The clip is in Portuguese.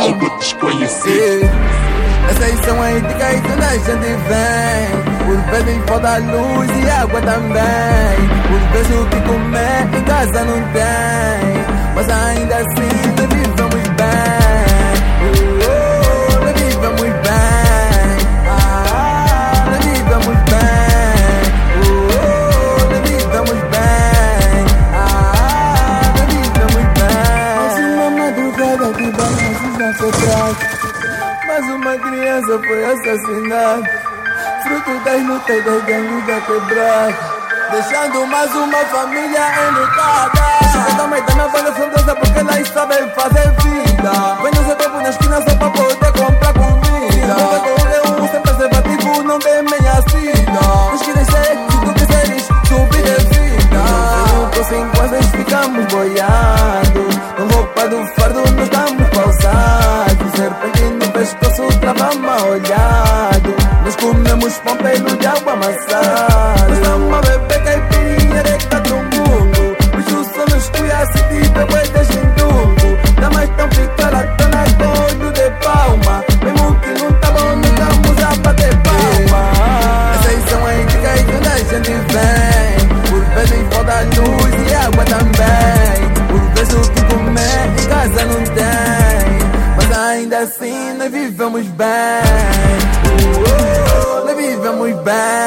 Algo desconhecido. Essas são as dicas que a gente vem. Por vezes falta luz e água também. Por vezes o que comer em casa não tem. Mas ainda assim madrugada de balanços na sua mais uma criança foi assassinada Fruto das lutas das gangues da quebrada Deixando mais uma família enlutada. Chega também da minha banda fronteira Porque elas sabem fazer vida. Vem no seu tempo na esquina só pra poder comprar comida. Não vai correr um sem preservativo, não tem meia sida Mas que ser, se tu quiseres subir de vida. Com cinco asas ficamos boiando Com roupa do fardo nós comemos pão pelo de água amassada Nós estamos a beber caipirinha de catungungo Bicho só nos cuia se tiver bué de jindungo Dá mais tão fica lá, tá na olho de palma Mesmo que não tá bom, não estamos a bater palma Essas são as dicas de onde a gente vem Por vezes falta luz e água também Por vezes o que comer em casa não tem Mas ainda assim nós vivemos bem back.